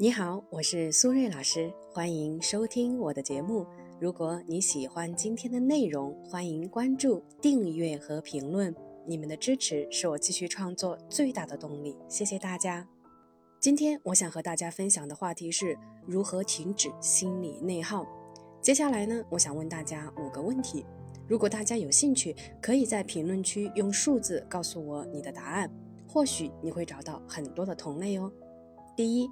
你好，我是苏瑞老师，欢迎收听我的节目。如果你喜欢今天的内容，欢迎关注、订阅和评论。你们的支持是我继续创作最大的动力，谢谢大家。今天我想和大家分享的话题是如何停止心理内耗。接下来呢，我想问大家五个问题。如果大家有兴趣，可以在评论区用数字告诉我你的答案，或许你会找到很多的同类哦。第一，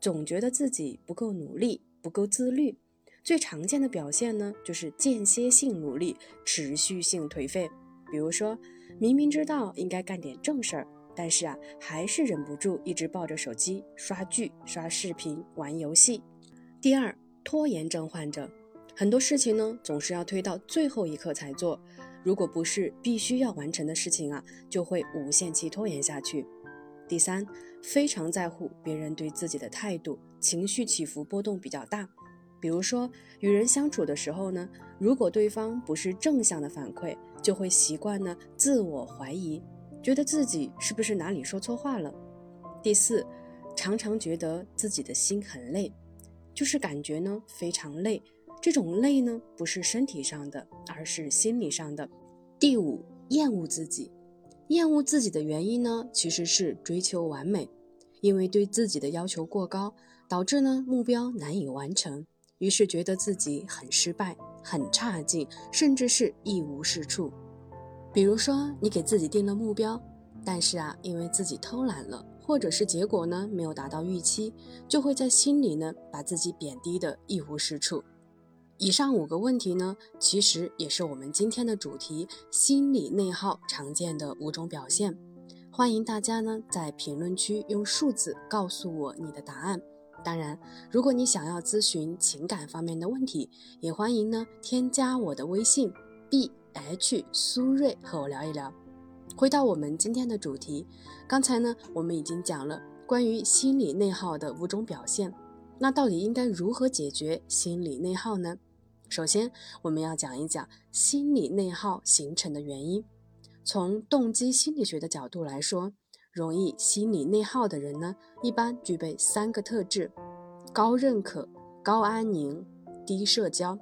总觉得自己不够努力，不够自律。最常见的表现呢，就是间歇性努力，持续性颓废。比如说，明明知道应该干点正事儿，但是啊，还是忍不住一直抱着手机刷剧、刷视频、玩游戏。第二，拖延症患者，很多事情呢，总是要推到最后一刻才做。如果不是必须要完成的事情啊，就会无限期拖延下去。第三，非常在乎别人对自己的态度，情绪起伏波动比较大。比如说，与人相处的时候呢，如果对方不是正向的反馈，就会习惯呢自我怀疑，觉得自己是不是哪里说错话了。第四，常常觉得自己的心很累，就是感觉呢非常累，这种累呢不是身体上的，而是心理上的。第五，厌恶自己，厌恶自己的原因呢其实是追求完美，因为对自己的要求过高，导致呢目标难以完成。于是觉得自己很失败、很差劲，甚至是一无是处。比如说，你给自己定了目标，但是啊，因为自己偷懒了，或者是结果呢没有达到预期，就会在心里呢把自己贬低的一无是处。以上五个问题呢，其实也是我们今天的主题——心理内耗常见的五种表现。欢迎大家呢在评论区用数字告诉我你的答案。当然，如果你想要咨询情感方面的问题，也欢迎呢添加我的微信 b h 苏瑞和我聊一聊。回到我们今天的主题，刚才呢我们已经讲了关于心理内耗的五种表现，那到底应该如何解决心理内耗呢？首先，我们要讲一讲心理内耗形成的原因。从动机心理学的角度来说。容易心理内耗的人呢，一般具备三个特质：高认可、高安宁、低社交。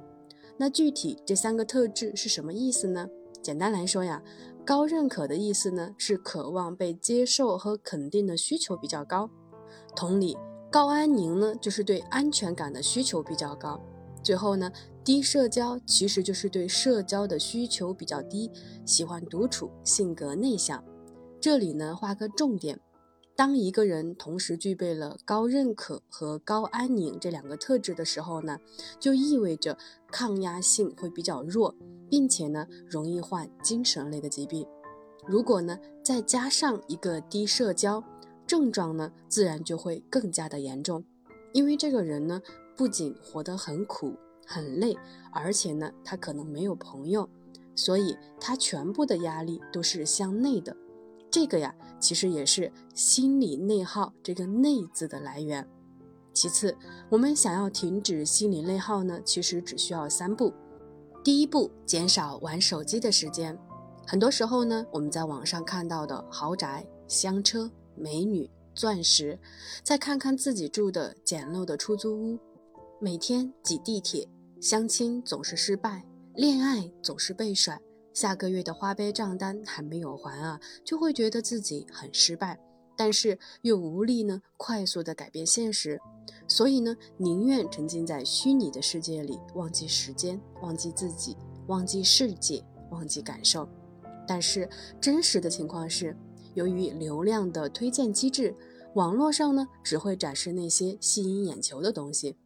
那具体这三个特质是什么意思呢？简单来说呀，高认可的意思呢是渴望被接受和肯定的需求比较高。同理，高安宁呢就是对安全感的需求比较高。最后呢，低社交其实就是对社交的需求比较低，喜欢独处，性格内向。这里呢，画个重点。当一个人同时具备了高认可和高安宁这两个特质的时候呢，就意味着抗压性会比较弱，并且呢，容易患精神类的疾病。如果呢，再加上一个低社交，症状呢，自然就会更加的严重。因为这个人呢，不仅活得很苦很累，而且呢，他可能没有朋友，所以他全部的压力都是向内的。这个呀，其实也是心理内耗这个“内”字的来源。其次，我们想要停止心理内耗呢，其实只需要三步。第一步，减少玩手机的时间。很多时候呢，我们在网上看到的豪宅、香车、美女、钻石，再看看自己住的简陋的出租屋，每天挤地铁，相亲总是失败，恋爱总是被甩。下个月的花呗账单还没有还啊，就会觉得自己很失败，但是又无力呢快速的改变现实，所以呢宁愿沉浸在虚拟的世界里，忘记时间，忘记自己，忘记世界，忘记感受。但是真实的情况是，由于流量的推荐机制，网络上呢只会展示那些吸引眼球的东西，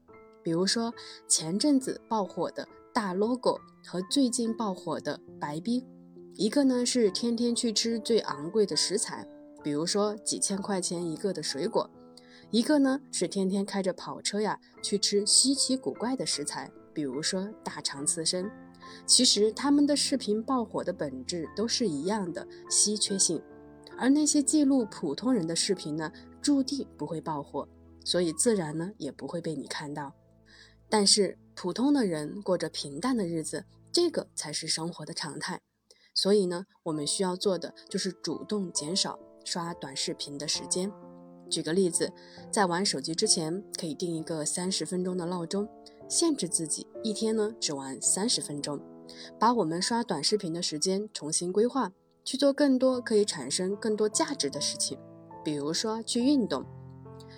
比如说前阵子爆火的。大 logo 和最近爆火的白冰，一个呢是天天去吃最昂贵的食材，比如说几千块钱一个的水果；一个呢是天天开着跑车呀去吃稀奇古怪的食材，比如说大肠刺身。其实他们的视频爆火的本质都是一样的，稀缺性。而那些记录普通人的视频呢，注定不会爆火，所以自然呢也不会被你看到。但是普通的人过着平淡的日子，这个才是生活的常态。所以呢，我们需要做的就是主动减少刷短视频的时间。举个例子，在玩手机之前，可以定一个三十分钟的闹钟，限制自己一天呢只玩三十分钟，把我们刷短视频的时间重新规划，去做更多可以产生更多价值的事情，比如说去运动。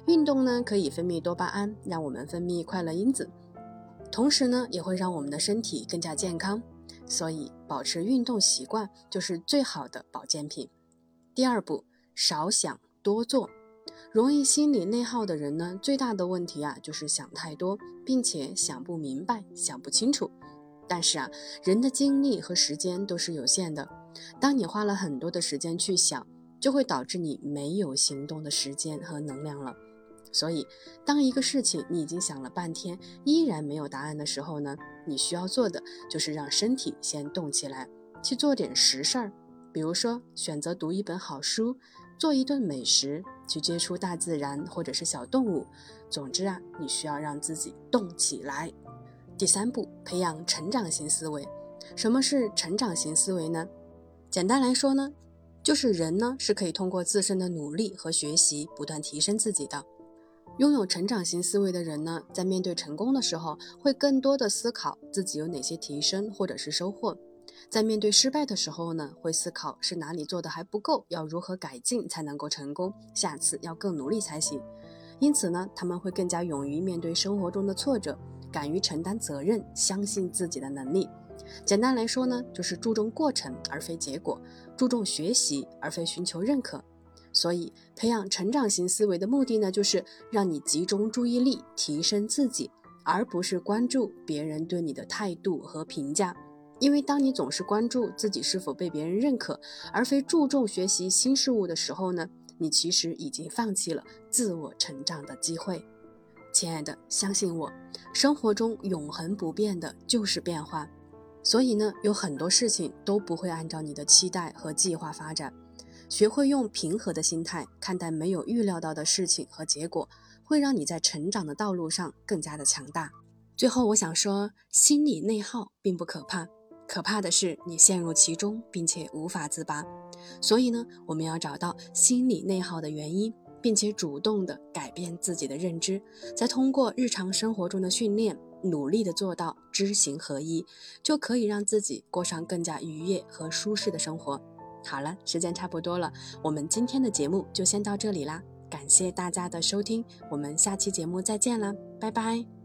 运动呢可以分泌多巴胺，让我们分泌快乐因子，同时呢也会让我们的身体更加健康。所以，保持运动习惯就是最好的保健品。第二步，少想多做。容易心理内耗的人呢，最大的问题啊，就是想太多，并且想不明白、想不清楚。但是啊，人的精力和时间都是有限的。当你花了很多的时间去想，就会导致你没有行动的时间和能量了。所以，当一个事情你已经想了半天，依然没有答案的时候呢，你需要做的就是让身体先动起来，去做点实事儿。比如说，选择读一本好书，做一顿美食，去接触大自然或者是小动物。总之啊，你需要让自己动起来。第三步，培养成长型思维。什么是成长型思维呢？简单来说呢，就是人呢是可以通过自身的努力和学习，不断提升自己的。拥有成长型思维的人呢，在面对成功的时候，会更多的思考自己有哪些提升或者是收获；在面对失败的时候呢，会思考是哪里做的还不够，要如何改进才能够成功，下次要更努力才行。因此呢，他们会更加勇于面对生活中的挫折，敢于承担责任，相信自己的能力。简单来说呢，就是注重过程而非结果，注重学习而非寻求认可。所以，培养成长型思维的目的呢，就是让你集中注意力提升自己，而不是关注别人对你的态度和评价。因为当你总是关注自己是否被别人认可，而非注重学习新事物的时候呢，你其实已经放弃了自我成长的机会。亲爱的，相信我，生活中永恒不变的就是变化。所以呢，有很多事情都不会按照你的期待和计划发展。学会用平和的心态看待没有预料到的事情和结果，会让你在成长的道路上更加的强大。最后，我想说，心理内耗并不可怕，可怕的是你陷入其中并且无法自拔。所以呢，我们要找到心理内耗的原因，并且主动的改变自己的认知，再通过日常生活中的训练，努力的做到知行合一，就可以让自己过上更加愉悦和舒适的生活。好了，时间差不多了，我们今天的节目就先到这里啦。感谢大家的收听，我们下期节目再见啦，拜拜。